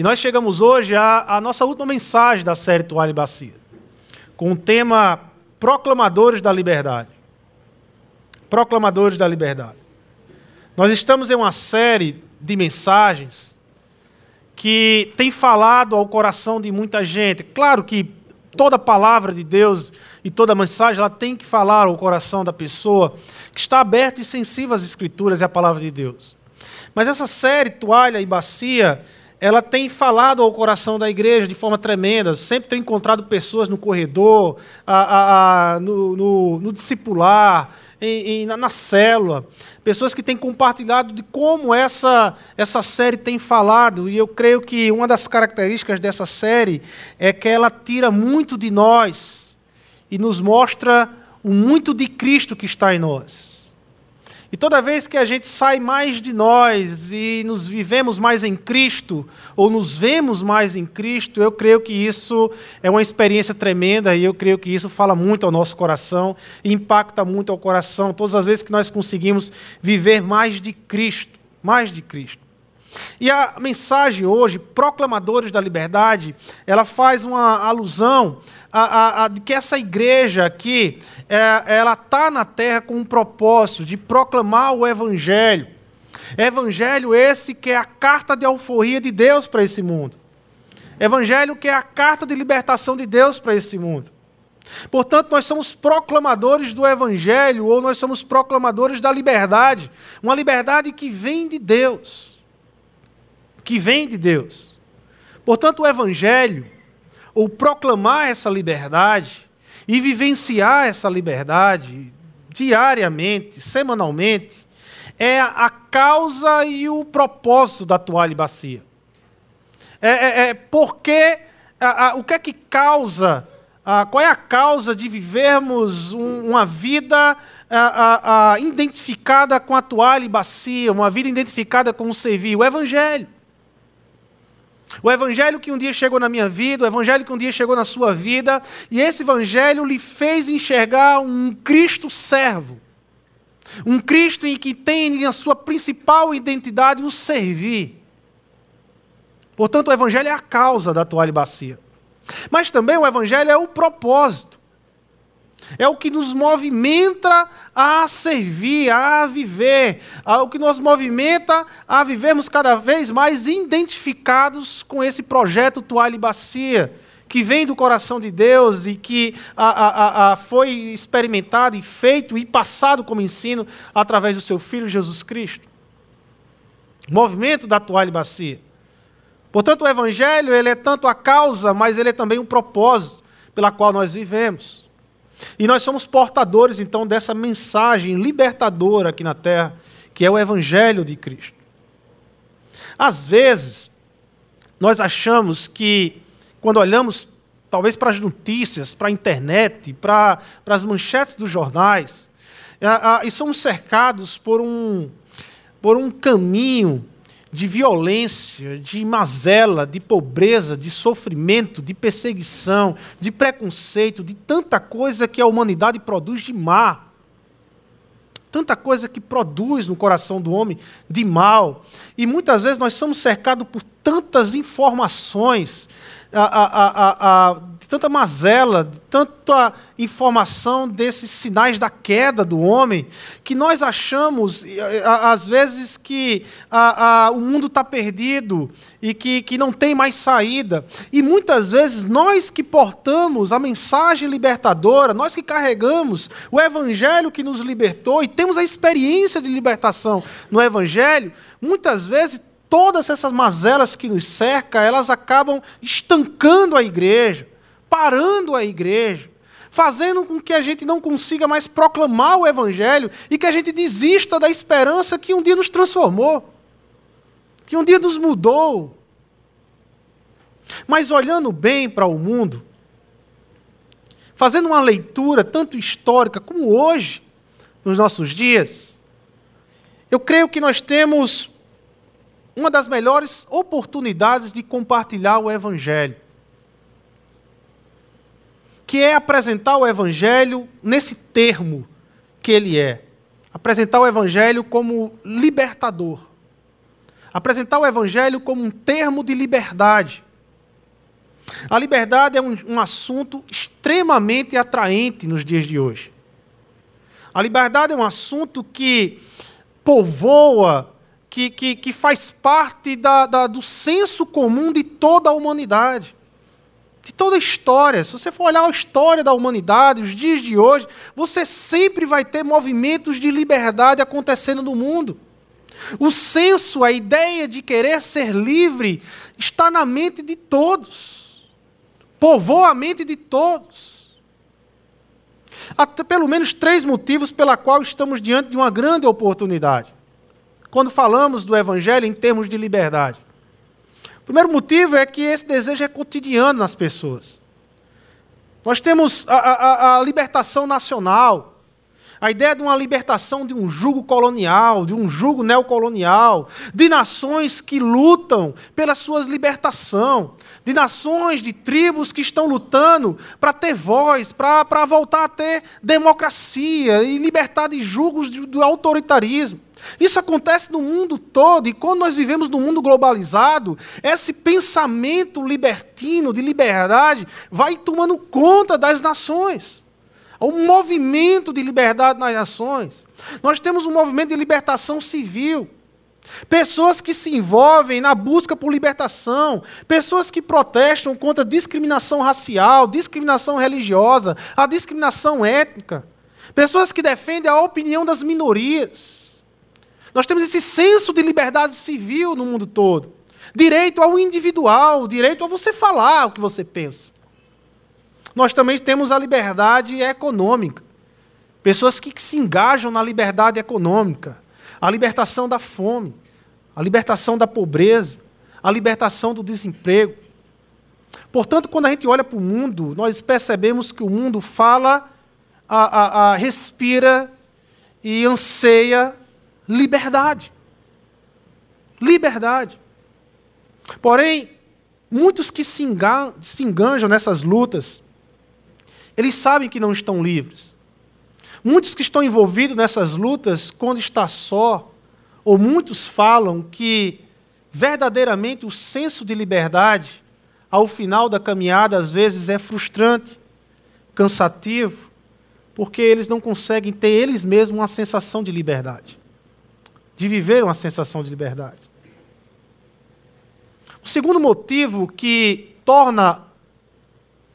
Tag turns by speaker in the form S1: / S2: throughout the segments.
S1: E nós chegamos hoje à, à nossa última mensagem da série Toalha e Bacia, com o tema Proclamadores da Liberdade. Proclamadores da Liberdade. Nós estamos em uma série de mensagens que tem falado ao coração de muita gente. Claro que toda palavra de Deus e toda mensagem ela tem que falar ao coração da pessoa que está aberto e sensível às Escrituras e à palavra de Deus. Mas essa série, Toalha e Bacia, ela tem falado ao coração da igreja de forma tremenda. Sempre tenho encontrado pessoas no corredor, a, a, a, no, no, no, discipular, em, em, na, na, célula. Pessoas que têm compartilhado de como essa, essa série tem falado. E eu creio que uma das características dessa série é que ela tira muito de nós e nos mostra o muito de Cristo que está em nós. E toda vez que a gente sai mais de nós e nos vivemos mais em Cristo, ou nos vemos mais em Cristo, eu creio que isso é uma experiência tremenda e eu creio que isso fala muito ao nosso coração impacta muito ao coração todas as vezes que nós conseguimos viver mais de Cristo, mais de Cristo. E a mensagem hoje, Proclamadores da Liberdade, ela faz uma alusão a, a, a, que essa igreja aqui, é, ela está na terra com um propósito de proclamar o Evangelho. Evangelho esse que é a carta de alforria de Deus para esse mundo. Evangelho que é a carta de libertação de Deus para esse mundo. Portanto, nós somos proclamadores do Evangelho, ou nós somos proclamadores da liberdade. Uma liberdade que vem de Deus. Que vem de Deus. Portanto, o Evangelho ou proclamar essa liberdade e vivenciar essa liberdade diariamente, semanalmente, é a causa e o propósito da toalha e bacia. É, é, é porque a, a, o que é que causa, a, qual é a causa de vivermos um, uma vida identificada com a toalha e bacia, uma vida identificada com o servir? O Evangelho. O evangelho que um dia chegou na minha vida, o evangelho que um dia chegou na sua vida, e esse evangelho lhe fez enxergar um Cristo servo. Um Cristo em que tem a sua principal identidade o servir. Portanto, o evangelho é a causa da toalha bacia. Mas também o evangelho é o propósito é o que nos movimenta a servir, a viver, é o que nos movimenta a vivermos cada vez mais identificados com esse projeto Toalha e Bacia, que vem do coração de Deus e que a, a, a, foi experimentado e feito e passado como ensino através do seu Filho Jesus Cristo. Movimento da Toalha e Bacia. Portanto, o Evangelho ele é tanto a causa, mas ele é também um propósito pela qual nós vivemos. E nós somos portadores, então, dessa mensagem libertadora aqui na terra, que é o Evangelho de Cristo. Às vezes, nós achamos que, quando olhamos, talvez para as notícias, para a internet, para, para as manchetes dos jornais, e somos cercados por um, por um caminho de violência, de mazela, de pobreza, de sofrimento, de perseguição, de preconceito, de tanta coisa que a humanidade produz de má. Tanta coisa que produz no coração do homem de mal. E muitas vezes nós somos cercados por tantas informações a, a, a, tanta mazela, tanta informação desses sinais da queda do homem, que nós achamos, às vezes, que o mundo está perdido e que, que não tem mais saída. E muitas vezes nós que portamos a mensagem libertadora, nós que carregamos o evangelho que nos libertou e temos a experiência de libertação no evangelho, muitas vezes todas essas mazelas que nos cercam, elas acabam estancando a igreja, parando a igreja, fazendo com que a gente não consiga mais proclamar o evangelho e que a gente desista da esperança que um dia nos transformou, que um dia nos mudou. Mas olhando bem para o mundo, fazendo uma leitura tanto histórica como hoje, nos nossos dias, eu creio que nós temos uma das melhores oportunidades de compartilhar o Evangelho. Que é apresentar o Evangelho nesse termo que ele é. Apresentar o Evangelho como libertador. apresentar o Evangelho como um termo de liberdade. A liberdade é um, um assunto extremamente atraente nos dias de hoje. A liberdade é um assunto que povoa, que, que, que faz parte da, da, do senso comum de toda a humanidade. De toda a história. Se você for olhar a história da humanidade, os dias de hoje, você sempre vai ter movimentos de liberdade acontecendo no mundo. O senso, a ideia de querer ser livre, está na mente de todos. Povoa a mente de todos. Há pelo menos três motivos pela qual estamos diante de uma grande oportunidade. Quando falamos do Evangelho em termos de liberdade. Primeiro motivo é que esse desejo é cotidiano nas pessoas. Nós temos a, a, a libertação nacional, a ideia de uma libertação de um jugo colonial, de um jugo neocolonial, de nações que lutam pela sua libertação, de nações, de tribos que estão lutando para ter voz, para voltar a ter democracia e libertar de jugos do autoritarismo. Isso acontece no mundo todo, e quando nós vivemos num mundo globalizado, esse pensamento libertino, de liberdade, vai tomando conta das nações um movimento de liberdade nas nações. Nós temos um movimento de libertação civil. Pessoas que se envolvem na busca por libertação, pessoas que protestam contra a discriminação racial, discriminação religiosa, a discriminação étnica, pessoas que defendem a opinião das minorias. Nós temos esse senso de liberdade civil no mundo todo. Direito ao individual, direito a você falar o que você pensa. Nós também temos a liberdade econômica. Pessoas que se engajam na liberdade econômica, a libertação da fome, a libertação da pobreza, a libertação do desemprego. Portanto, quando a gente olha para o mundo, nós percebemos que o mundo fala, a, a, a respira e anseia liberdade. Liberdade. Porém, muitos que se, se enganjam nessas lutas, eles sabem que não estão livres. Muitos que estão envolvidos nessas lutas, quando está só, ou muitos falam que verdadeiramente o senso de liberdade, ao final da caminhada, às vezes é frustrante, cansativo, porque eles não conseguem ter eles mesmos uma sensação de liberdade, de viver uma sensação de liberdade. O segundo motivo que torna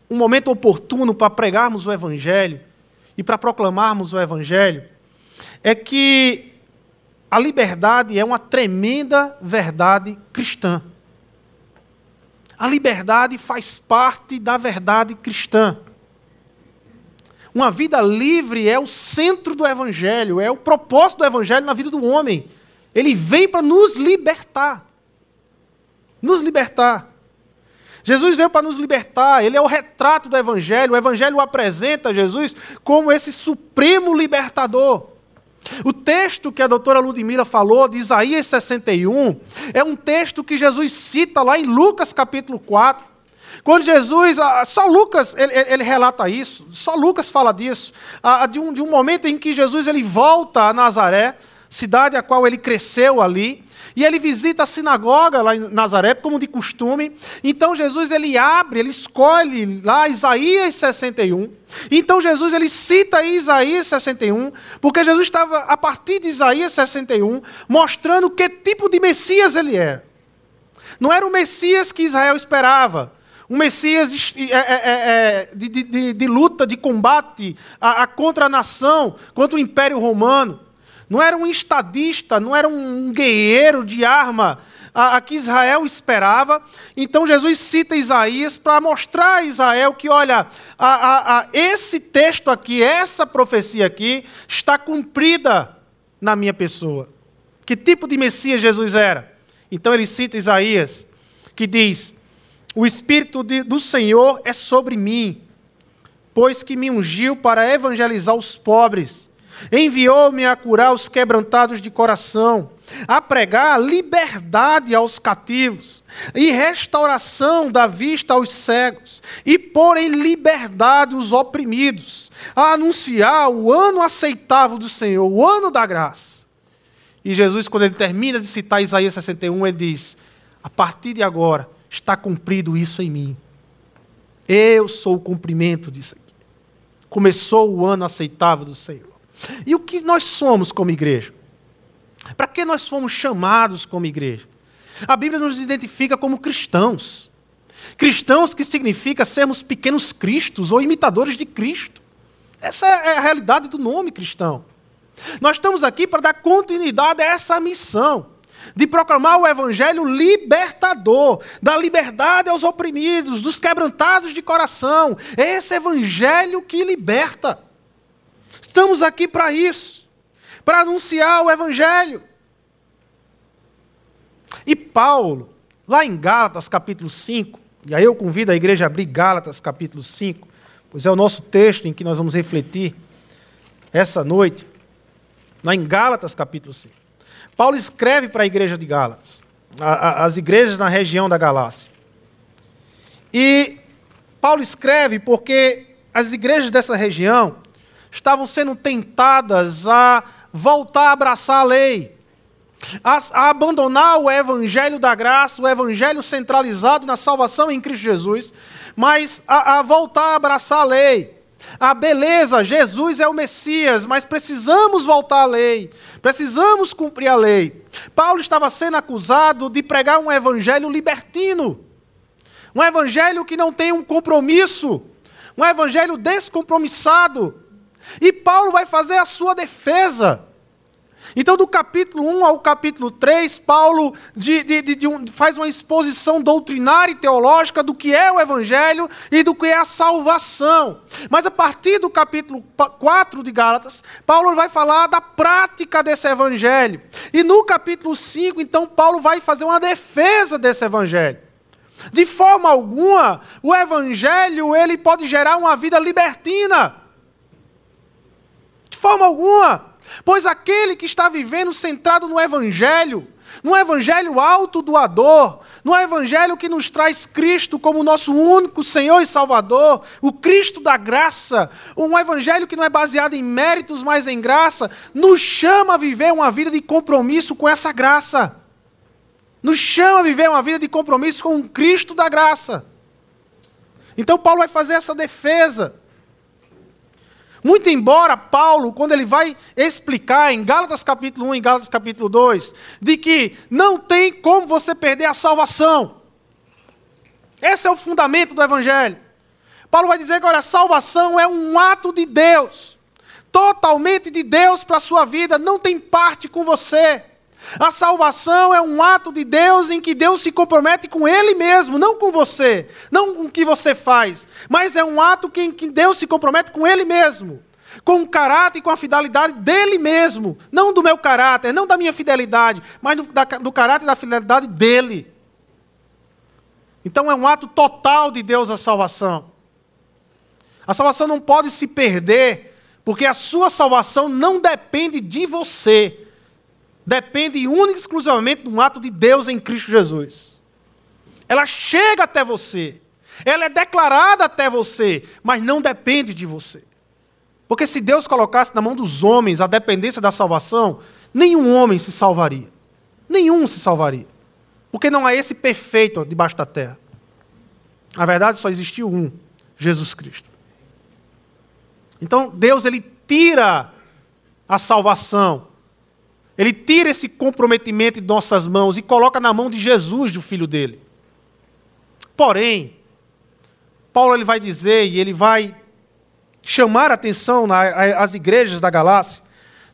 S1: um momento oportuno para pregarmos o Evangelho e para proclamarmos o Evangelho é que a liberdade é uma tremenda verdade cristã. A liberdade faz parte da verdade cristã. Uma vida livre é o centro do Evangelho, é o propósito do Evangelho na vida do homem. Ele vem para nos libertar. Nos libertar. Jesus veio para nos libertar, ele é o retrato do Evangelho. O Evangelho apresenta Jesus como esse supremo libertador. O texto que a doutora Ludmila falou, de Isaías 61, é um texto que Jesus cita lá em Lucas capítulo 4. Quando Jesus, só Lucas ele, ele relata isso, só Lucas fala disso, de um, de um momento em que Jesus ele volta a Nazaré, cidade a qual ele cresceu ali, e ele visita a sinagoga lá em Nazaré, como de costume. Então Jesus ele abre, ele escolhe lá Isaías 61. Então Jesus ele cita Isaías 61, porque Jesus estava a partir de Isaías 61 mostrando que tipo de Messias ele era. Não era o Messias que Israel esperava, um Messias é, é, é, de, de, de, luta, de combate a contra a nação, contra o Império Romano não era um estadista, não era um guerreiro de arma a, a que Israel esperava. Então Jesus cita Isaías para mostrar a Israel que, olha, a, a, esse texto aqui, essa profecia aqui, está cumprida na minha pessoa. Que tipo de Messias Jesus era? Então ele cita Isaías, que diz: O Espírito de, do Senhor é sobre mim, pois que me ungiu para evangelizar os pobres Enviou-me a curar os quebrantados de coração, a pregar liberdade aos cativos e restauração da vista aos cegos, e pôr em liberdade os oprimidos, a anunciar o ano aceitável do Senhor, o ano da graça. E Jesus, quando ele termina de citar Isaías 61, ele diz: A partir de agora está cumprido isso em mim. Eu sou o cumprimento disso aqui. Começou o ano aceitável do Senhor. E o que nós somos como igreja? Para que nós fomos chamados como igreja? A Bíblia nos identifica como cristãos. Cristãos que significa sermos pequenos cristos ou imitadores de Cristo. Essa é a realidade do nome cristão. Nós estamos aqui para dar continuidade a essa missão de proclamar o evangelho libertador, da liberdade aos oprimidos, dos quebrantados de coração. É esse evangelho que liberta. Estamos aqui para isso, para anunciar o evangelho. E Paulo, lá em Gálatas capítulo 5, e aí eu convido a igreja a abrir Gálatas capítulo 5, pois é o nosso texto em que nós vamos refletir essa noite, lá em Gálatas capítulo 5. Paulo escreve para a igreja de Gálatas, a, a, as igrejas na região da Galácia. E Paulo escreve porque as igrejas dessa região estavam sendo tentadas a voltar a abraçar a lei, a, a, abandonar o evangelho da graça, o evangelho centralizado na salvação em Cristo Jesus, mas a, a voltar a abraçar a lei. A beleza, Jesus é o Messias, mas precisamos voltar à lei, precisamos cumprir a lei. Paulo estava sendo acusado de pregar um evangelho libertino, um evangelho que não tem um compromisso, um evangelho descompromissado. E Paulo vai fazer a sua defesa. Então, do capítulo 1 ao capítulo 3, Paulo de, de, de, um, faz uma exposição doutrinária e teológica do que é o Evangelho e do que é a salvação. Mas a partir do capítulo 4 de Gálatas, Paulo vai falar da prática desse Evangelho. E no capítulo 5, então, Paulo vai fazer uma defesa desse Evangelho. De forma alguma, o Evangelho ele pode gerar uma vida libertina. De forma alguma. Pois aquele que está vivendo centrado no Evangelho, no Evangelho autodoador, no Evangelho que nos traz Cristo como nosso único Senhor e Salvador, o Cristo da graça, um Evangelho que não é baseado em méritos, mas em graça, nos chama a viver uma vida de compromisso com essa graça. Nos chama a viver uma vida de compromisso com o Cristo da graça. Então, Paulo vai fazer essa defesa. Muito embora Paulo, quando ele vai explicar em Gálatas capítulo 1 e Gálatas capítulo 2, de que não tem como você perder a salvação. Esse é o fundamento do evangelho. Paulo vai dizer que olha, a salvação é um ato de Deus, totalmente de Deus para a sua vida, não tem parte com você. A salvação é um ato de Deus em que Deus se compromete com Ele mesmo, não com você, não com o que você faz, mas é um ato em que Deus se compromete com Ele mesmo, com o caráter e com a fidelidade dele mesmo, não do meu caráter, não da minha fidelidade, mas do, da, do caráter e da fidelidade dele. Então é um ato total de Deus a salvação. A salvação não pode se perder, porque a sua salvação não depende de você depende única e exclusivamente de um ato de Deus em Cristo Jesus. Ela chega até você, ela é declarada até você, mas não depende de você. Porque se Deus colocasse na mão dos homens a dependência da salvação, nenhum homem se salvaria. Nenhum se salvaria. Porque não há esse perfeito debaixo da terra. Na verdade, só existiu um, Jesus Cristo. Então, Deus ele tira a salvação ele tira esse comprometimento de nossas mãos e coloca na mão de Jesus, do filho dele. Porém, Paulo ele vai dizer e ele vai chamar a atenção às igrejas da Galácia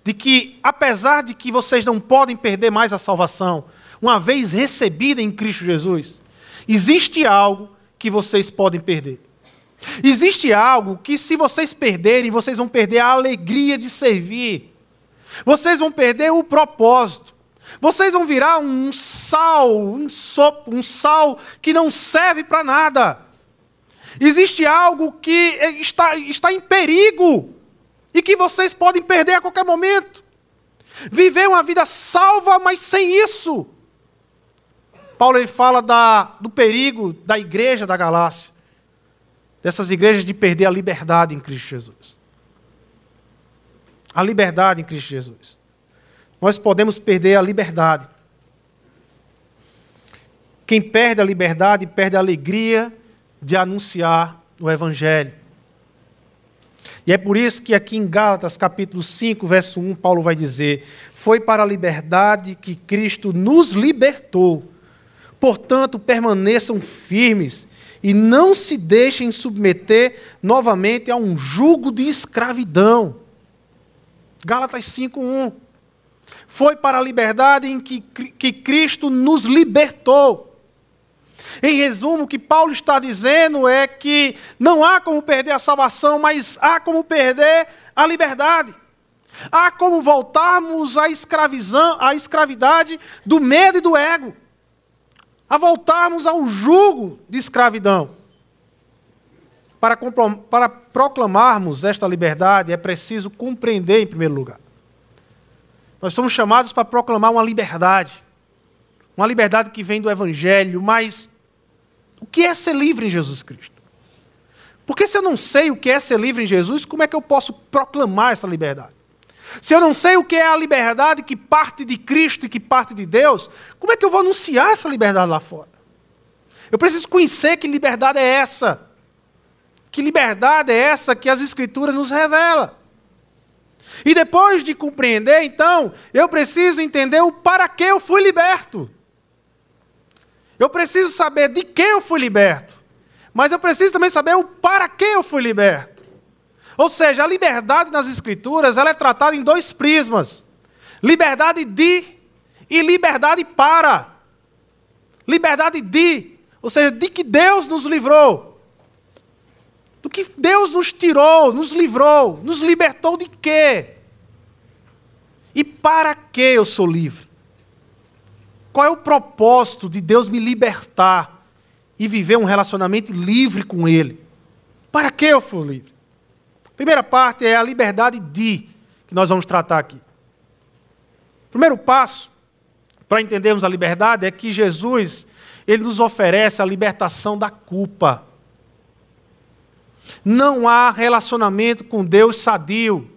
S1: de que, apesar de que vocês não podem perder mais a salvação, uma vez recebida em Cristo Jesus, existe algo que vocês podem perder. Existe algo que, se vocês perderem, vocês vão perder a alegria de servir vocês vão perder o propósito. Vocês vão virar um sal, um, sopo, um sal que não serve para nada. Existe algo que está, está em perigo e que vocês podem perder a qualquer momento. Viver uma vida salva, mas sem isso. Paulo ele fala da, do perigo da igreja da Galácia, dessas igrejas de perder a liberdade em Cristo Jesus a liberdade em Cristo Jesus. nós podemos perder a liberdade. Quem perde a liberdade perde a alegria de anunciar o Evangelho. E é por isso que aqui em Gálatas, capítulo 5, verso 1, Paulo vai dizer: Foi para a liberdade que Cristo nos libertou. Portanto, permaneçam firmes e não se deixem submeter novamente a um jugo de escravidão. Gálatas 5:1. Foi para a liberdade em que, que Cristo nos libertou. Em resumo, o que Paulo está dizendo é que não há como perder a salvação, mas há como perder a liberdade. Há como voltarmos à, escravizão, à escravidade do medo e do ego. A voltarmos ao jugo de escravidão. Para, para proclamarmos esta liberdade, é preciso compreender, em primeiro lugar. Nós somos chamados para proclamar uma liberdade. Uma liberdade que vem do Evangelho, mas o que é ser livre em Jesus Cristo? Porque se eu não sei o que é ser livre em Jesus, como é que eu posso proclamar essa liberdade? Se eu não sei o que é a liberdade que parte de Cristo e que parte de Deus, como é que eu vou anunciar essa liberdade lá fora? Eu preciso conhecer que liberdade é essa. Que liberdade é essa que as Escrituras nos revelam. E depois de compreender, então, eu preciso entender o para que eu fui liberto. Eu preciso saber de que eu fui liberto. Mas eu preciso também saber o para que eu fui liberto. Ou seja, a liberdade nas Escrituras ela é tratada em dois prismas: liberdade de e liberdade para. Liberdade de, ou seja, de que Deus nos livrou. Do que Deus nos tirou, nos livrou, nos libertou de quê? E para que eu sou livre? Qual é o propósito de Deus me libertar e viver um relacionamento livre com Ele? Para que eu for livre? Primeira parte é a liberdade de, que nós vamos tratar aqui. Primeiro passo para entendermos a liberdade é que Jesus, ele nos oferece a libertação da culpa. Não há relacionamento com Deus sadio,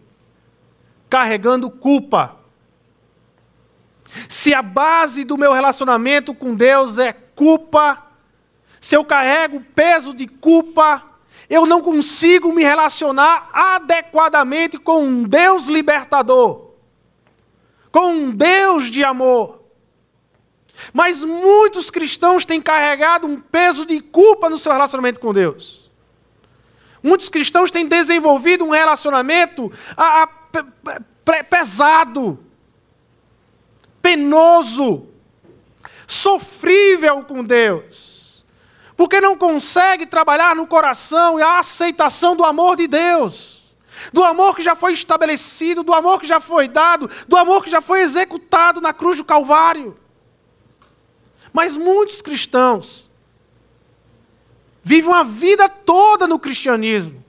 S1: carregando culpa. Se a base do meu relacionamento com Deus é culpa, se eu carrego peso de culpa, eu não consigo me relacionar adequadamente com um Deus libertador, com um Deus de amor. Mas muitos cristãos têm carregado um peso de culpa no seu relacionamento com Deus. Muitos cristãos têm desenvolvido um relacionamento a, a, pesado, penoso, sofrível com Deus, porque não consegue trabalhar no coração a aceitação do amor de Deus, do amor que já foi estabelecido, do amor que já foi dado, do amor que já foi executado na cruz do Calvário. Mas muitos cristãos vivem a vida toda no cristianismo,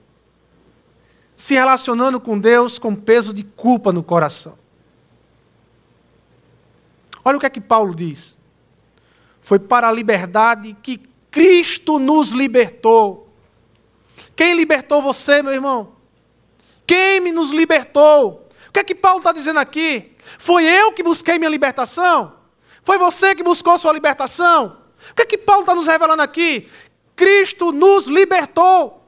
S1: se relacionando com Deus com peso de culpa no coração. Olha o que é que Paulo diz. Foi para a liberdade que Cristo nos libertou. Quem libertou você, meu irmão? Quem me nos libertou? O que é que Paulo está dizendo aqui? Foi eu que busquei minha libertação? Foi você que buscou sua libertação? O que é que Paulo está nos revelando aqui? Cristo nos libertou.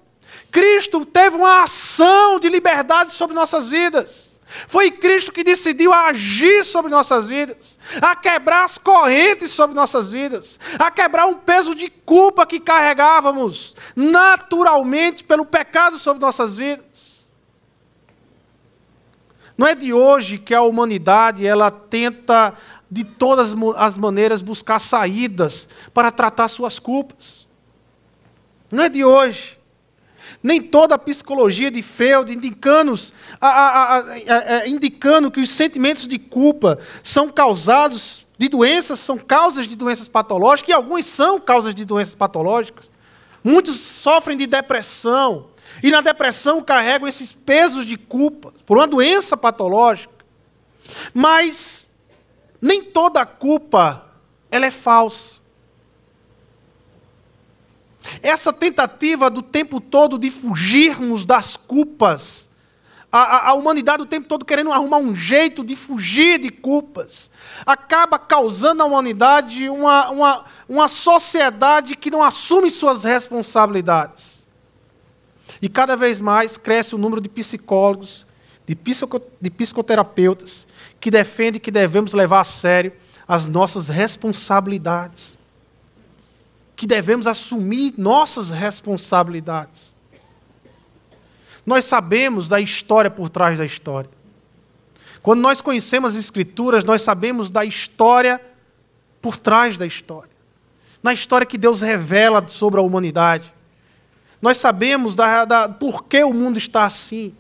S1: Cristo teve uma ação de liberdade sobre nossas vidas. Foi Cristo que decidiu agir sobre nossas vidas, a quebrar as correntes sobre nossas vidas, a quebrar um peso de culpa que carregávamos naturalmente pelo pecado sobre nossas vidas. Não é de hoje que a humanidade ela tenta de todas as maneiras buscar saídas para tratar suas culpas. Não é de hoje. Nem toda a psicologia de Freud indicando, a, a, a, indicando que os sentimentos de culpa são causados de doenças, são causas de doenças patológicas, e alguns são causas de doenças patológicas. Muitos sofrem de depressão, e na depressão carregam esses pesos de culpa por uma doença patológica. Mas nem toda culpa ela é falsa. Essa tentativa do tempo todo de fugirmos das culpas a, a, humanidade o tempo todo querendo arrumar um jeito de fugir de culpas, acaba causando à humanidade uma, uma, uma sociedade que não assume suas responsabilidades. E cada vez mais cresce o número de psicólogos, de, psico, de psicoterapeutas, que defendem que devemos levar a sério as nossas responsabilidades. Que devemos assumir nossas responsabilidades. Nós sabemos da história por trás da história. Quando nós conhecemos as Escrituras, nós sabemos da história por trás da história. Na história que Deus revela sobre a humanidade. Nós sabemos da, da, por que o mundo está assim.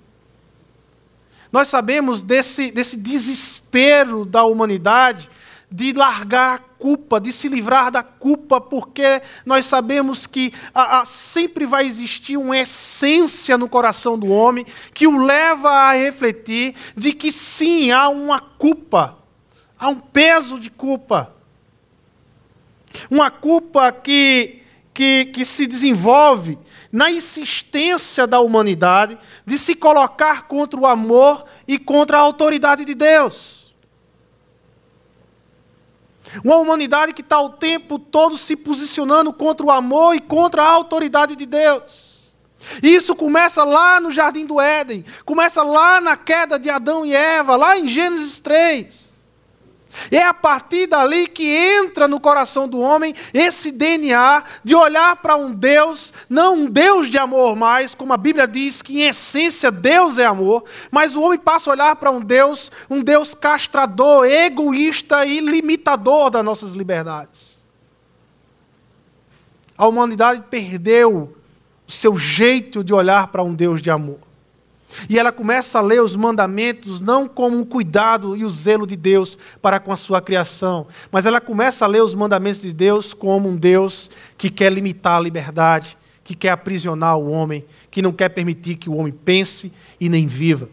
S1: Nós sabemos desse, desse desespero da humanidade de largar a culpa, de se livrar da culpa, porque nós sabemos que a, a, sempre vai existir uma essência no coração do homem que o leva a refletir de que sim, há uma culpa, há um peso de culpa. Uma culpa que, que, que se desenvolve na insistência da humanidade de se colocar contra o amor e contra a autoridade de Deus. Uma humanidade que está o tempo todo se posicionando contra o amor e contra a autoridade de Deus. Isso começa lá no Jardim do Éden, começa lá na queda de Adão e Eva, lá em Gênesis 3. É a partir dali que entra no coração do homem esse DNA de olhar para um Deus, não um Deus de amor mais, como a Bíblia diz que em essência Deus é amor, mas o homem passa a olhar para um Deus, um Deus castrador, egoísta e limitador das nossas liberdades. A humanidade perdeu o seu jeito de olhar para um Deus de amor. E ela começa a ler os mandamentos não como um cuidado e o zelo de Deus para com a sua criação, mas ela começa a ler os mandamentos de Deus como um Deus que quer limitar a liberdade, que quer aprisionar o homem, que não quer permitir que o homem pense e nem viva.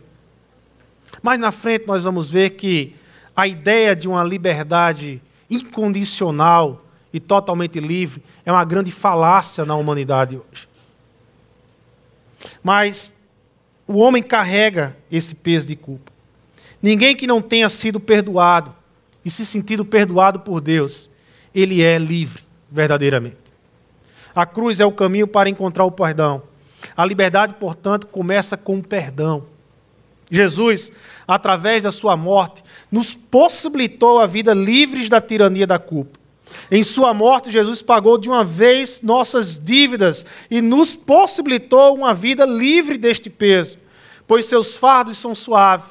S1: Mais na frente nós vamos ver que a ideia de uma liberdade incondicional e totalmente livre é uma grande falácia na humanidade hoje. Mas o homem carrega esse peso de culpa. Ninguém que não tenha sido perdoado e se sentido perdoado por Deus, ele é livre, verdadeiramente. A cruz é o caminho para encontrar o perdão. A liberdade, portanto, começa com o perdão. Jesus, através da sua morte, nos possibilitou a vida livres da tirania da culpa. Em sua morte, Jesus pagou de uma vez nossas dívidas e nos possibilitou uma vida livre deste peso, pois seus fardos são suaves,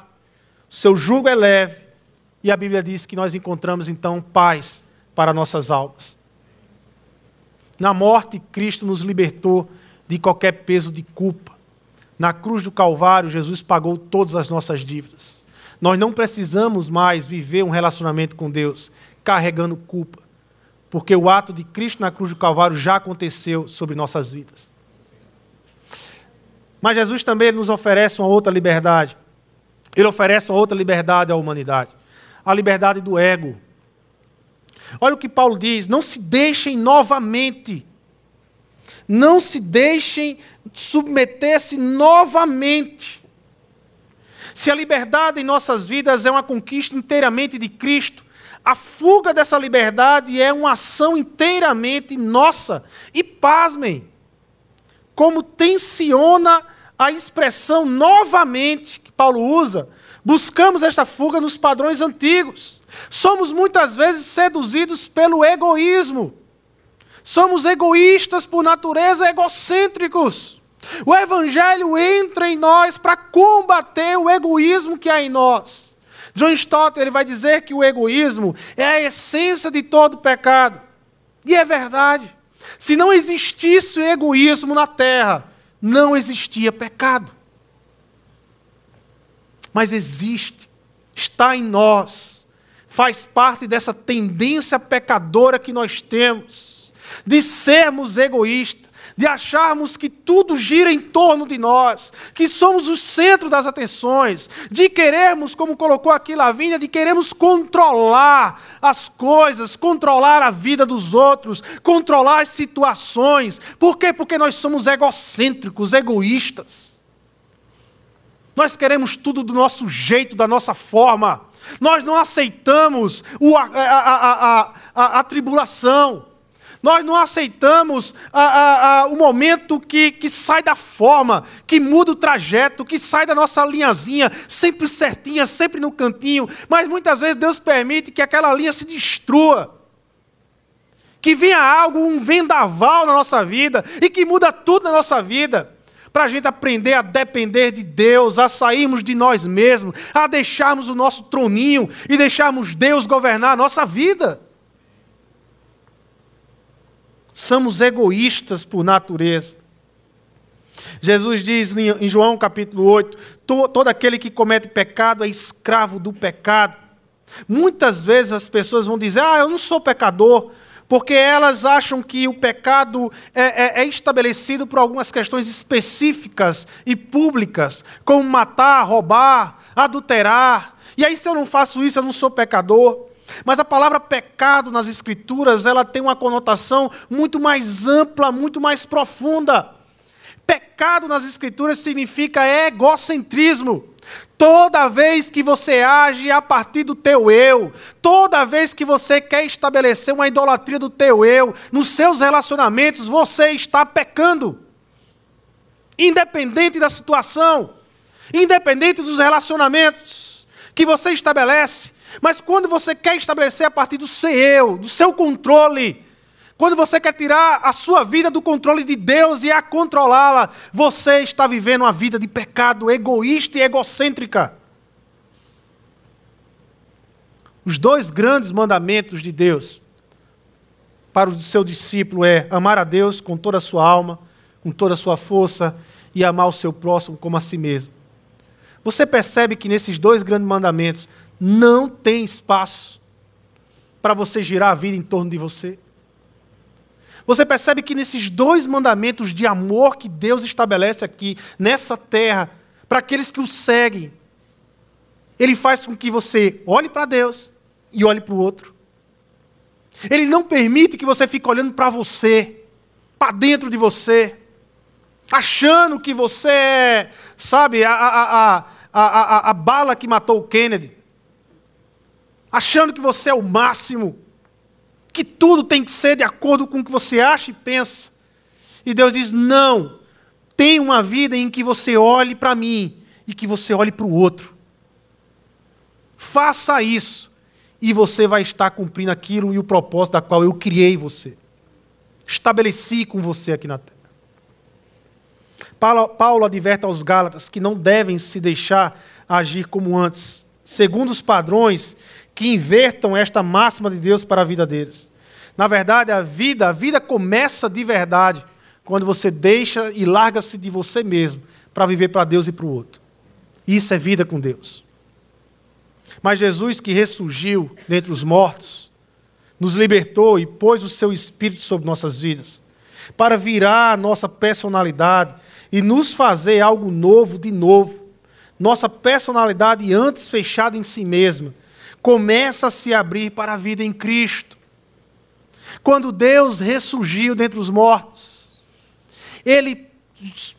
S1: seu jugo é leve, e a Bíblia diz que nós encontramos então paz para nossas almas. Na morte, Cristo nos libertou de qualquer peso de culpa. Na cruz do Calvário, Jesus pagou todas as nossas dívidas. Nós não precisamos mais viver um relacionamento com Deus carregando culpa porque o ato de Cristo na cruz do Calvário já aconteceu sobre nossas vidas. Mas Jesus também nos oferece uma outra liberdade. Ele oferece uma outra liberdade à humanidade a liberdade do ego. Olha o que Paulo diz: não se deixem novamente, não se deixem submeter-se novamente. Se a liberdade em nossas vidas é uma conquista inteiramente de Cristo, a fuga dessa liberdade é uma ação inteiramente nossa. E pasmem, como tensiona a expressão novamente que Paulo usa, buscamos esta fuga nos padrões antigos. Somos muitas vezes seduzidos pelo egoísmo. Somos egoístas por natureza, egocêntricos. O Evangelho entra em nós para combater o egoísmo que há em nós. John Stott ele vai dizer que o egoísmo é a essência de todo pecado. E é verdade. Se não existisse o egoísmo na terra, não existia pecado. Mas existe, está em nós, faz parte dessa tendência pecadora que nós temos, de sermos egoístas, de acharmos que tudo gira em torno de nós, que somos o centro das atenções, de querermos, como colocou aqui Lavínia, de queremos controlar as coisas, controlar a vida dos outros, controlar as situações. Por quê? Porque nós somos egocêntricos, egoístas. Nós queremos tudo do nosso jeito, da nossa forma. Nós não aceitamos a, a, a, a, tribulação. Nós não aceitamos o momento que, que sai da forma, que muda o trajeto, que sai da nossa linhazinha, sempre certinha, sempre no cantinho. Mas muitas vezes Deus permite que aquela linha se destrua. Que venha algo, um vendaval na nossa vida e que muda tudo na nossa vida para a gente aprender a depender de Deus, a sairmos de nós mesmos, a deixarmos o nosso troninho e deixarmos Deus governar a nossa vida. Somos egoístas por natureza. Jesus diz em João capítulo 8: todo aquele que comete pecado é escravo do pecado. Muitas vezes as pessoas vão dizer: Ah, eu não sou pecador, porque elas acham que o pecado é, é, é, estabelecido por algumas questões específicas e públicas, como matar, roubar, adulterar. E aí, se eu não faço isso, eu não sou pecador. Mas a palavra pecado nas Escrituras, ela tem uma conotação muito mais ampla, muito mais profunda. Pecado nas Escrituras significa egocentrismo. Toda vez que você age a partir do teu eu, toda vez que você quer estabelecer uma idolatria do teu eu, nos seus relacionamentos, você está pecando. Independente da situação, independente dos relacionamentos que você estabelece, mas quando você quer estabelecer a partir do seu eu, do seu controle, quando você quer tirar a sua vida do controle de Deus e a controlá-la, você está vivendo uma vida de pecado egoísta e egocêntrica. Os dois grandes mandamentos de Deus para o seu discípulo é amar a Deus com toda a sua alma, com toda a sua força e amar o seu próximo como a si mesmo. Você percebe que nesses dois grandes mandamentos não tem espaço para você girar a vida em torno de você? Você percebe que nesses dois mandamentos de amor que Deus estabelece aqui, nessa terra, para aqueles que o seguem, Ele faz com que você olhe para Deus e olhe para o outro. Ele não permite que você fique olhando para você, para dentro de você, achando que você é, sabe, a, a, a, a, bala que matou o Kennedy, achando que você é o máximo que tudo tem que ser de acordo com o que você acha e pensa. E Deus diz: não, tem uma vida em que você olhe para mim e que você olhe para o outro. Faça isso e você vai estar cumprindo aquilo e o propósito da qual eu criei você. Estabeleci com você aqui na terra. Paulo, Paulo aos Gálatas que não devem se deixar agir como antes, segundo os padrões que invertam esta máxima de Deus para a vida deles. Na verdade, a vida, a vida começa de verdade quando você deixa e larga-se de você mesmo para viver para Deus e para o outro. Isso é vida com Deus. Mas Jesus, que ressurgiu dentre os mortos, nos libertou e pôs o seu Espírito sobre nossas vidas, para virar a nossa personalidade e nos fazer algo novo de novo. Nossa personalidade, antes fechada em si mesma, começa a se abrir para a vida em Cristo. Quando Deus ressurgiu dentre os mortos, Ele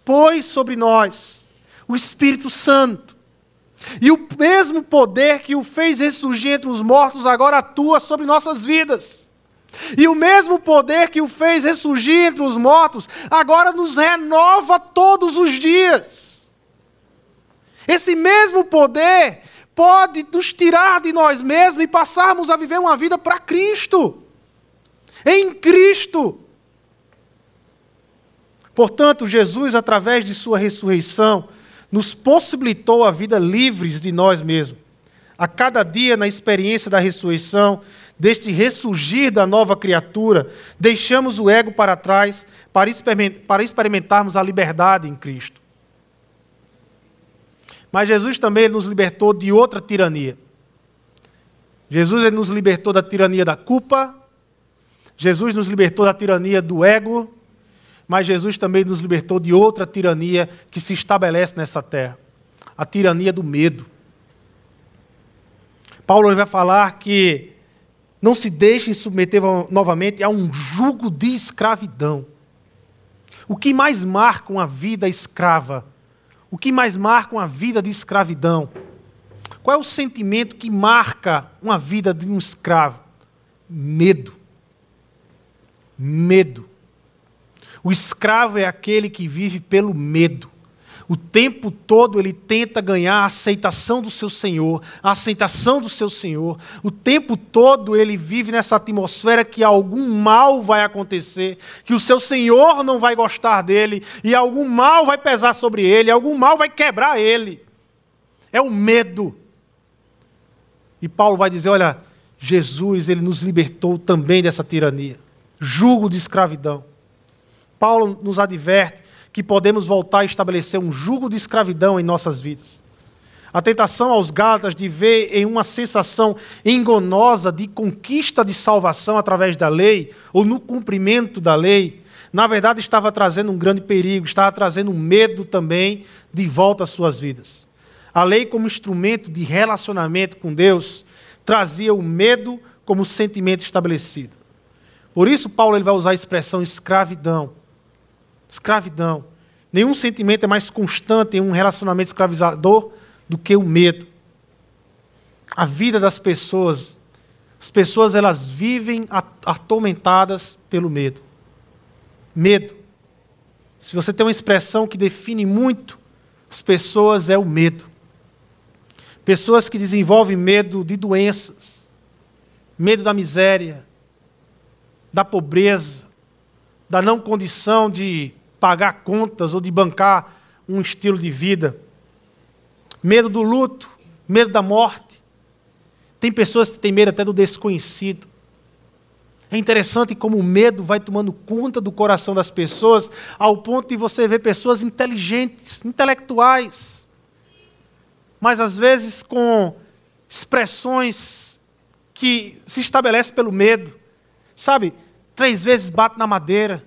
S1: pôs sobre nós o Espírito Santo. E o mesmo poder que o fez ressurgir entre os mortos agora atua sobre nossas vidas. E o mesmo poder que o fez ressurgir entre os mortos agora nos renova todos os dias. Esse mesmo poder pode nos tirar de nós mesmos e passarmos a viver uma vida para Cristo. Em Cristo. Portanto, Jesus, através de Sua ressurreição, nos possibilitou a vida livres de nós mesmos. A cada dia, na experiência da ressurreição, deste ressurgir da nova criatura, deixamos o ego para trás para experimentarmos a liberdade em Cristo. Mas Jesus também nos libertou de outra tirania. Jesus ele nos libertou da tirania da culpa, Jesus nos libertou da tirania do ego, mas Jesus também nos libertou de outra tirania que se estabelece nessa terra a tirania do medo. Paulo vai falar que não se deixem submeter novamente a um jugo de escravidão. O que mais marca uma vida escrava o que mais marca uma vida de escravidão? Qual é o sentimento que marca uma vida de um escravo? Medo. Medo. O escravo é aquele que vive pelo medo. O tempo todo ele tenta ganhar a aceitação do seu senhor, a aceitação do seu senhor. O tempo todo ele vive nessa atmosfera que algum mal vai acontecer, que o seu senhor não vai gostar dele e algum mal vai pesar sobre ele, algum mal vai quebrar ele. É o medo. E Paulo vai dizer: olha, Jesus ele nos libertou também dessa tirania, jugo de escravidão. Paulo nos adverte que podemos voltar a estabelecer um jugo de escravidão em nossas vidas. A tentação aos Gálatas de ver em uma sensação enganosa de conquista de salvação através da lei, ou no cumprimento da lei, na verdade estava trazendo um grande perigo, estava trazendo um medo também de volta às suas vidas. A lei, como instrumento de relacionamento com Deus, trazia o medo como sentimento estabelecido. Por isso, Paulo ele vai usar a expressão escravidão Escravidão. Nenhum sentimento é mais constante em um relacionamento escravizador do que o medo. A vida das pessoas, as pessoas elas vivem atormentadas pelo medo. Medo. Se você tem uma expressão que define muito as pessoas é o medo. Pessoas que desenvolvem medo de doenças, medo da miséria, da pobreza, da não condição de pagar contas ou de bancar um estilo de vida. Medo do luto, medo da morte. Tem pessoas que têm medo até do desconhecido. É interessante como o medo vai tomando conta do coração das pessoas, ao ponto de você ver pessoas inteligentes, intelectuais, mas às vezes com expressões que se estabelecem pelo medo. Sabe, três vezes bate na madeira,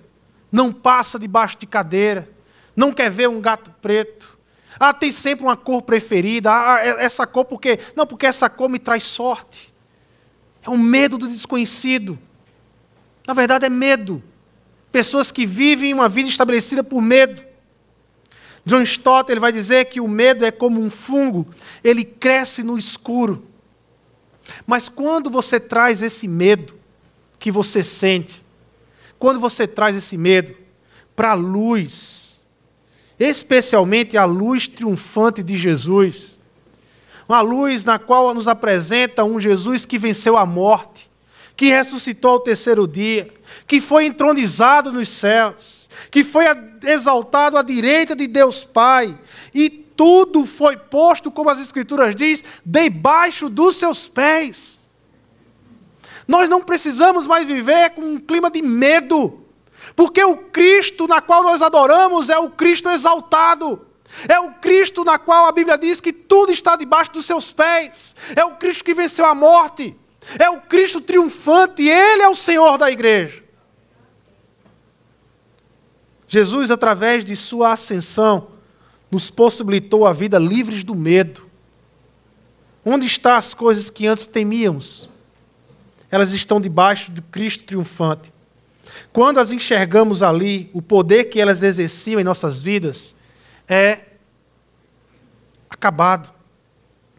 S1: não passa debaixo de cadeira, não quer ver um gato preto. Ah, tem sempre uma cor preferida. Ah, é, essa cor porque não, porque essa cor me traz sorte. É o medo do desconhecido. Na verdade é medo. Pessoas que vivem uma vida estabelecida por medo. John Stott ele vai dizer que o medo é como um fungo, ele cresce no escuro. Mas quando você traz esse medo que você sente, quando você traz esse medo para a luz, especialmente a luz triunfante de Jesus, uma luz na qual nos apresenta um Jesus que venceu a morte, que ressuscitou ao terceiro dia, que foi entronizado nos céus, que foi exaltado à direita de Deus Pai, e tudo foi posto, como as Escrituras diz, debaixo dos seus pés. Nós não precisamos mais viver com um clima de medo, porque o Cristo na qual nós adoramos é o Cristo exaltado. É o Cristo na qual a Bíblia diz que tudo está debaixo dos seus pés. É o Cristo que venceu a morte. É o Cristo triunfante. Ele é o Senhor da igreja. Jesus, através de sua ascensão, nos possibilitou a vida livres do medo. Onde estão as coisas que antes temíamos? Elas estão debaixo de Cristo triunfante. Quando as enxergamos ali, o poder que elas exerciam em nossas vidas é acabado,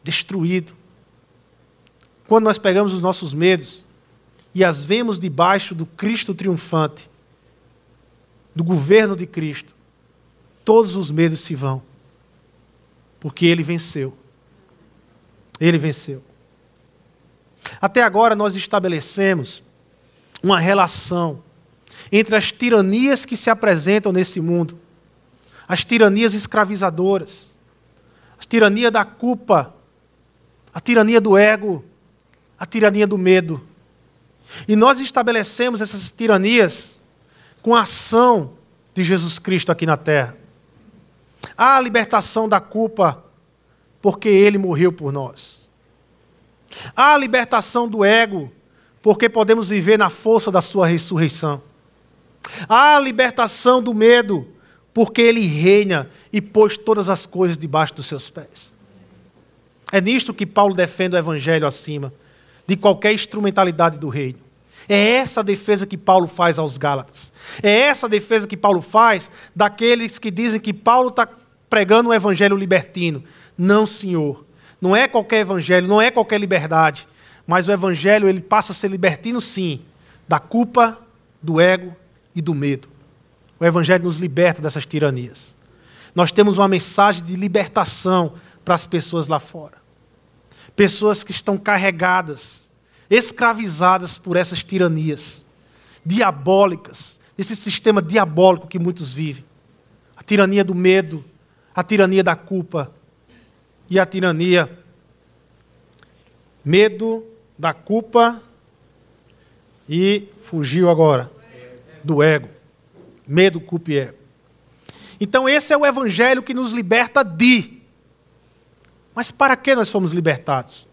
S1: destruído. Quando nós pegamos os nossos medos e as vemos debaixo do Cristo triunfante, do governo de Cristo, todos os medos se vão, porque Ele venceu. Ele venceu. Até agora nós estabelecemos uma relação entre as tiranias que se apresentam nesse mundo, as tiranias escravizadoras, a tirania da culpa, a tirania do ego, a tirania do medo. E nós estabelecemos essas tiranias com a ação de Jesus Cristo aqui na terra. Há a libertação da culpa, porque ele morreu por nós. Há a libertação do ego, porque podemos viver na força da sua ressurreição. Há a libertação do medo, porque ele reina e pôs todas as coisas debaixo dos seus pés. É nisto que Paulo defende o evangelho acima de qualquer instrumentalidade do reino. É essa a defesa que Paulo faz aos Gálatas. É essa a defesa que Paulo faz daqueles que dizem que Paulo está pregando um evangelho libertino. Não, Senhor. Não é qualquer evangelho, não é qualquer liberdade. Mas o evangelho ele passa a ser libertino, sim, da culpa, do ego e do medo. O evangelho nos liberta dessas tiranias. Nós temos uma mensagem de libertação para as pessoas lá fora. Pessoas que estão carregadas, escravizadas por essas tiranias diabólicas, esse sistema diabólico que muitos vivem. A tirania do medo, a tirania da culpa e a tirania medo da culpa e fugiu agora do ego. Medo, culpa e ego. Então esse é o evangelho que nos liberta de. Mas para que nós fomos libertados?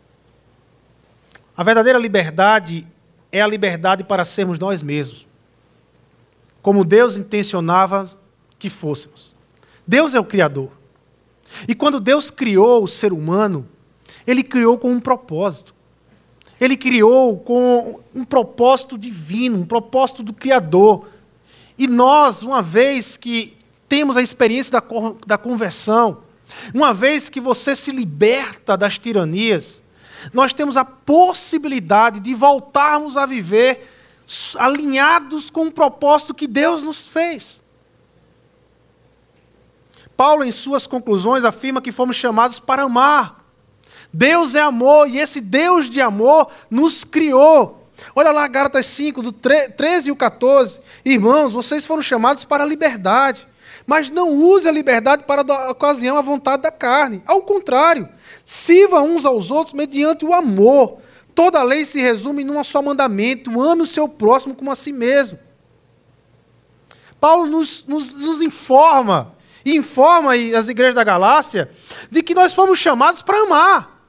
S1: A verdadeira liberdade é a liberdade para sermos nós mesmos como Deus intencionava que fôssemos. Deus é o Criador. E quando Deus criou o ser humano, ele criou com um propósito. Ele criou com um propósito divino, um propósito do Criador. E nós, uma vez que temos a experiência da, da conversão, uma vez que você se liberta das tiranias, nós temos a possibilidade de voltarmos a viver alinhados com o propósito que Deus nos fez. Paulo, em suas conclusões, afirma que fomos chamados para amar. Deus é amor e esse Deus de amor nos criou. Olha lá, Gálatas 5, do 13 e o 14. Irmãos, vocês foram chamados para a liberdade, mas não use a liberdade para dar ocasião à vontade da carne. Ao contrário, sirva uns aos outros mediante o amor. Toda lei se resume num só mandamento: ame o seu próximo como a si mesmo. Paulo nos, nos, nos informa, e informa as igrejas da Galácia, de que nós fomos chamados para amar.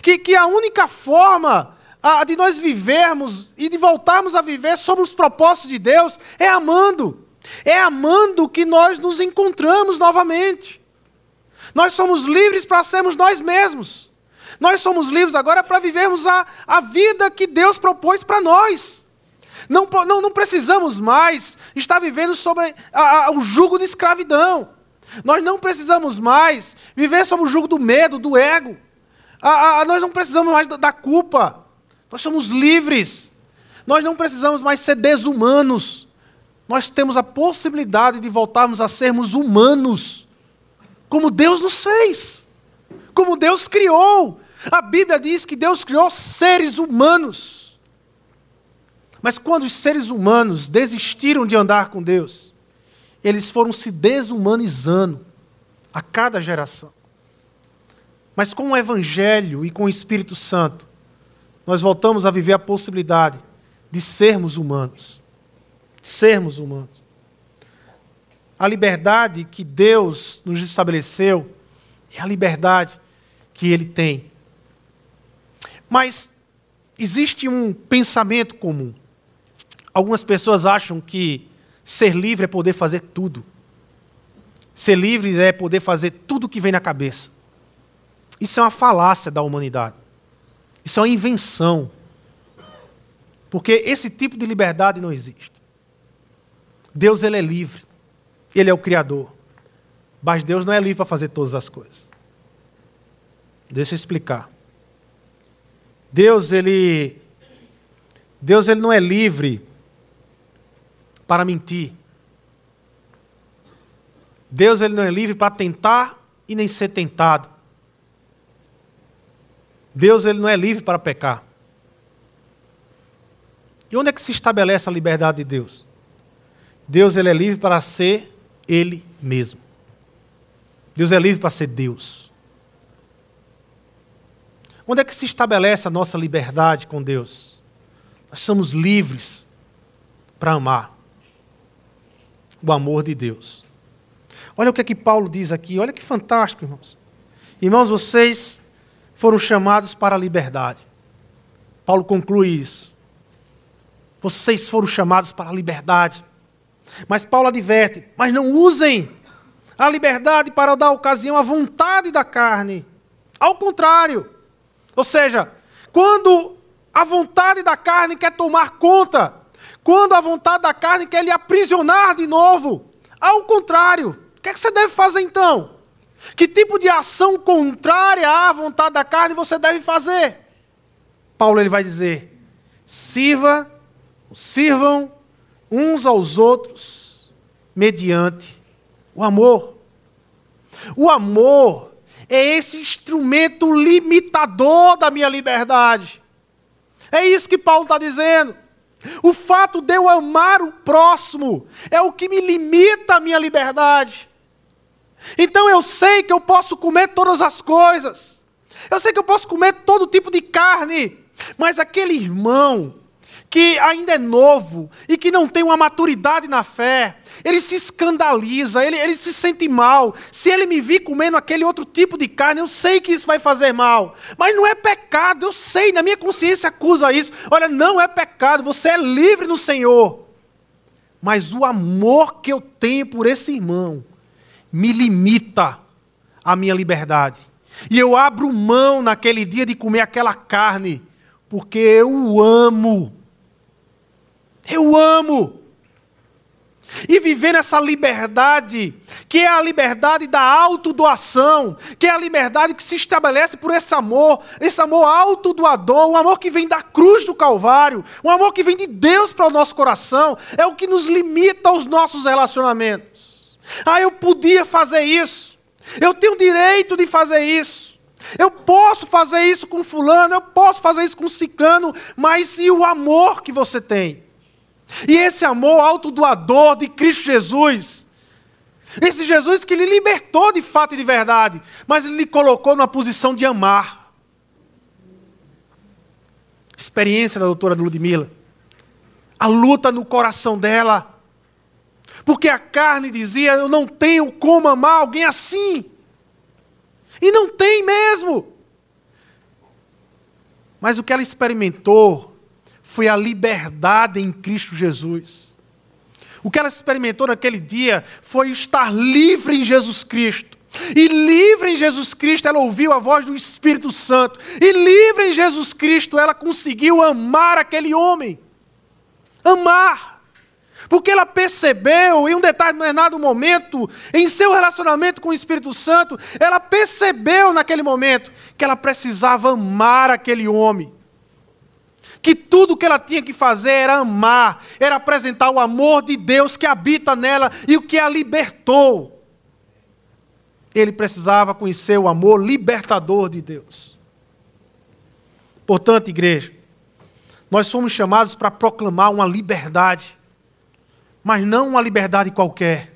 S1: Que, que a única forma a, de nós vivermos e de voltarmos a viver sobre os propósitos de Deus é amando. É amando que nós nos encontramos novamente. Nós somos livres para sermos nós mesmos. Nós somos livres agora para vivermos a, a vida que Deus propôs para nós. Não, não, não precisamos mais estar vivendo sobre o jugo de escravidão. Nós não precisamos mais viver sob o jugo do medo, do ego. A, nós não precisamos mais da, da culpa. Nós somos livres. Nós não precisamos mais ser desumanos. Nós temos a possibilidade de voltarmos a sermos humanos, como Deus nos fez, como Deus criou. A Bíblia diz que Deus criou seres humanos. Mas quando os seres humanos desistiram de andar com Deus, eles foram se desumanizando a cada geração. Mas com o Evangelho e com o Espírito Santo, nós voltamos a viver a possibilidade de sermos humanos. Sermos humanos. A liberdade que Deus nos estabeleceu é a liberdade que Ele tem mas existe um pensamento comum. Algumas pessoas acham que ser livre é poder fazer tudo. Ser livre é poder fazer tudo o que vem na cabeça. Isso é uma falácia da humanidade. Isso é uma invenção. Porque esse tipo de liberdade não existe. Deus ele é livre. Ele é o Criador. Mas Deus não é livre para fazer todas as coisas. Deixa eu explicar. Deus, ele Deus ele não é livre para mentir. Deus ele não é livre para tentar e nem ser tentado. Deus ele não é livre para pecar. E onde é que se estabelece a liberdade de Deus? Deus ele é livre para ser ele mesmo. Deus é livre para ser Deus. Onde é que se estabelece a nossa liberdade com Deus? Nós somos livres para amar o amor de Deus. Olha o que é que Paulo diz aqui, olha que fantástico, irmãos. Irmãos, vocês foram chamados para a liberdade. Paulo conclui isso. Vocês foram chamados para a liberdade. Mas Paulo adverte: mas não usem a liberdade para dar ocasião à vontade da carne. Ao contrário, ou seja, quando a vontade da carne quer tomar conta, quando a vontade da carne quer lhe aprisionar de novo, ao contrário, o que, é que você deve fazer então? Que tipo de ação contrária à vontade da carne você deve fazer? Paulo ele vai dizer: sirva, sirvam uns aos outros mediante o amor. O amor é esse instrumento limitador da minha liberdade. É isso que Paulo está dizendo. O fato de eu amar o próximo é o que me limita a minha liberdade. Então eu sei que eu posso comer todas as coisas. Eu sei que eu posso comer todo tipo de carne. Mas aquele irmão que ainda é novo e que não tem uma maturidade na fé, ele se escandaliza, ele, ele se sente mal. Se ele me vir comendo aquele outro tipo de carne, eu sei que isso vai fazer mal. Mas não é pecado, eu sei, na minha consciência acusa isso. Olha, não é pecado, você é livre no Senhor. Mas o amor que eu tenho por esse irmão me limita a minha liberdade. E eu abro mão naquele dia de comer aquela carne, porque eu o amo. Eu amo. E viver nessa liberdade, que é a liberdade da autodoação, que é a liberdade que se estabelece por esse amor, esse amor autodoador, um amor que vem da cruz do Calvário, um amor que vem de Deus para o nosso coração, é o que nos limita aos nossos relacionamentos. Ah, eu podia fazer isso, eu tenho direito de fazer isso, eu posso fazer isso com Fulano, eu posso fazer isso com Ciclano, mas e o amor que você tem? E esse amor autodoador de Cristo Jesus, esse Jesus que lhe libertou de fato e de verdade, mas ele lhe colocou numa posição de amar. Experiência da doutora Ludmilla. A luta no coração dela. Porque a carne dizia: Eu não tenho como amar alguém assim. E não tem mesmo. Mas o que ela experimentou foi a liberdade em Cristo Jesus. O que ela experimentou naquele dia foi estar livre em Jesus Cristo. E livre em Jesus Cristo, ela ouviu a voz do Espírito Santo. E livre em Jesus Cristo, ela conseguiu amar aquele homem. Amar. Porque ela percebeu, em um determinado momento, em seu relacionamento com o Espírito Santo, ela percebeu naquele momento que ela precisava amar aquele homem que tudo o que ela tinha que fazer era amar, era apresentar o amor de Deus que habita nela e o que a libertou. Ele precisava conhecer o amor libertador de Deus. Portanto, igreja, nós somos chamados para proclamar uma liberdade, mas não uma liberdade qualquer,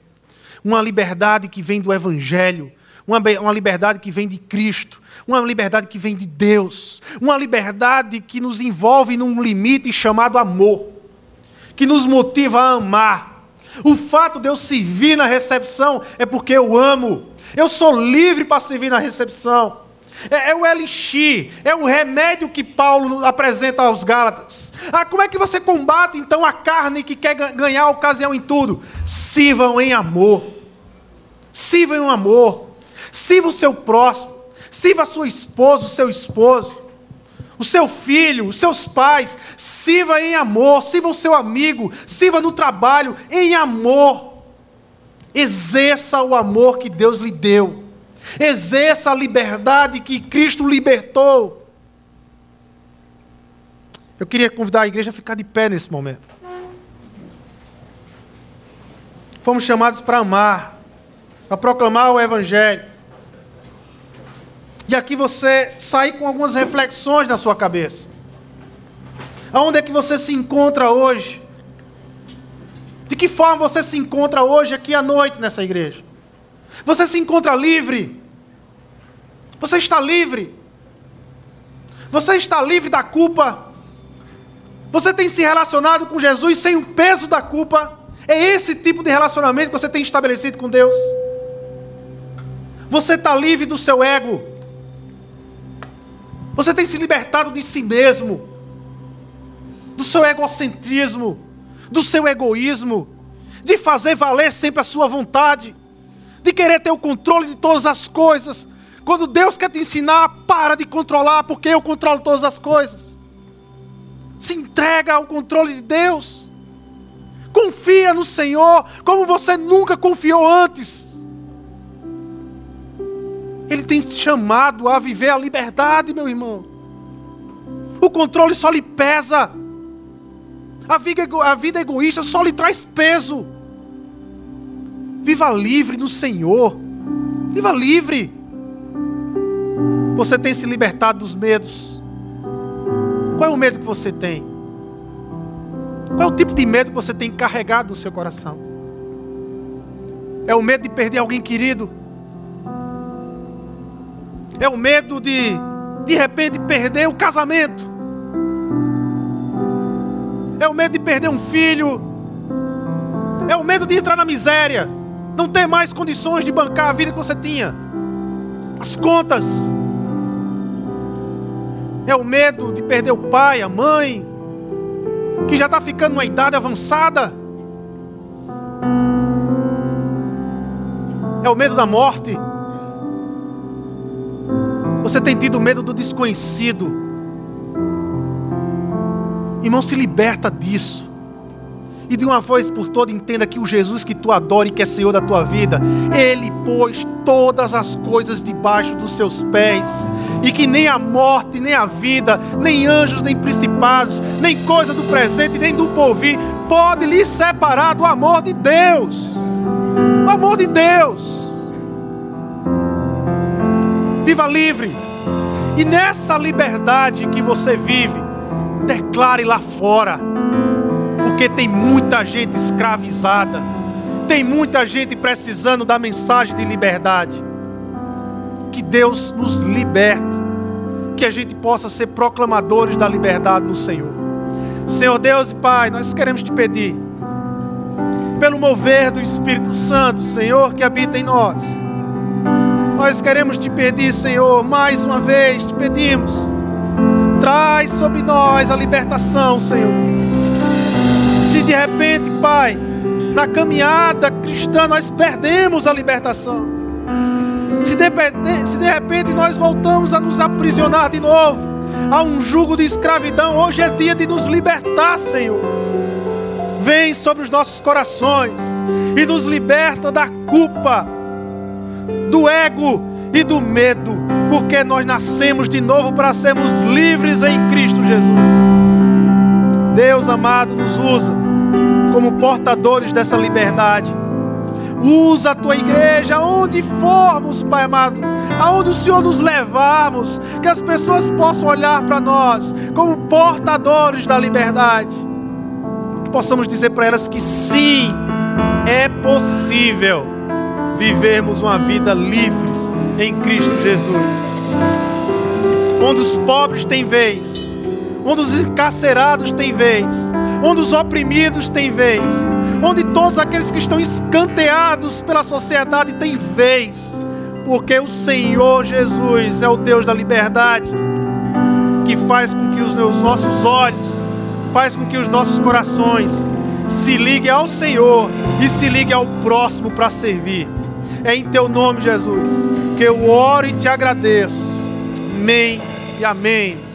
S1: uma liberdade que vem do Evangelho, uma, uma liberdade que vem de Cristo, uma liberdade que vem de Deus, uma liberdade que nos envolve num limite chamado amor, que nos motiva a amar. O fato de eu servir na recepção é porque eu amo. Eu sou livre para servir na recepção. É, é, o elixir, é o remédio que Paulo apresenta aos Gálatas. Ah, como é que você combate então a carne que quer ganhar a ocasião em tudo? Sirvam em amor. Sirvam em amor. Sirva o seu próximo. Sirva a sua esposa, o seu esposo, o seu filho, os seus pais. Sirva em amor, sirva o seu amigo, sirva no trabalho em amor. Exerça o amor que Deus lhe deu. Exerça a liberdade que Cristo libertou. Eu queria convidar a igreja a ficar de pé nesse momento. Fomos chamados para amar, para proclamar o Evangelho. E aqui você sai com algumas reflexões na sua cabeça. Aonde é que você se encontra hoje? De que forma você se encontra hoje aqui à noite nessa igreja? Você se encontra livre? Você está livre? Você está livre da culpa? Você tem se relacionado com Jesus sem o peso da culpa? É esse tipo de relacionamento que você tem estabelecido com Deus? Você está livre do seu ego? Você tem se libertado de si mesmo, do seu egocentrismo, do seu egoísmo, de fazer valer sempre a sua vontade, de querer ter o controle de todas as coisas. Quando Deus quer te ensinar, para de controlar, porque eu controlo todas as coisas. Se entrega ao controle de Deus. Confia no Senhor como você nunca confiou antes. Tem te chamado a viver a liberdade, meu irmão. O controle só lhe pesa. A vida, a vida egoísta só lhe traz peso. Viva livre no Senhor. Viva livre. Você tem se libertado dos medos. Qual é o medo que você tem? Qual é o tipo de medo que você tem carregado no seu coração? É o medo de perder alguém querido? É o medo de, de repente, perder o casamento? É o medo de perder um filho? É o medo de entrar na miséria? Não ter mais condições de bancar a vida que você tinha? As contas? É o medo de perder o pai, a mãe, que já está ficando numa idade avançada. É o medo da morte. Você tem tido medo do desconhecido. Irmão, se liberta disso. E de uma vez por todas entenda que o Jesus que tu adora e que é Senhor da tua vida, Ele pôs todas as coisas debaixo dos seus pés. E que nem a morte, nem a vida, nem anjos, nem principados, nem coisa do presente, nem do porvir, pode lhe separar do amor de Deus. O amor de Deus. Viva livre. E nessa liberdade que você vive, declare lá fora porque tem muita gente escravizada, tem muita gente precisando da mensagem de liberdade. Que Deus nos liberte, que a gente possa ser proclamadores da liberdade no Senhor. Senhor Deus e Pai, nós queremos te pedir, pelo mover do Espírito Santo, Senhor, que habita em nós. Nós queremos te pedir, Senhor, mais uma vez te pedimos, traz sobre nós a libertação, Senhor. Se de repente, Pai, na caminhada cristã nós perdemos a libertação, se de, se de repente nós voltamos a nos aprisionar de novo a um jugo de escravidão, hoje é dia de nos libertar, Senhor. Vem sobre os nossos corações e nos liberta da culpa, do ego e do medo, porque nós nascemos de novo para sermos livres em Cristo Jesus. Deus amado, nos usa como portadores dessa liberdade. Usa a tua igreja onde formos, Pai amado, aonde o Senhor nos levarmos, que as pessoas possam olhar para nós como portadores da liberdade. Que possamos dizer para elas que sim, é possível vivermos uma vida livres em Cristo Jesus. Onde os pobres têm vez, onde os encarcerados têm vez, onde os oprimidos têm vez, onde todos aqueles que estão escanteados pela sociedade têm vez, porque o Senhor Jesus é o Deus da liberdade, que faz com que os nossos olhos, faz com que os nossos corações se liguem ao Senhor e se liguem ao próximo para servir. É em teu nome, Jesus, que eu oro e te agradeço. Amém e amém.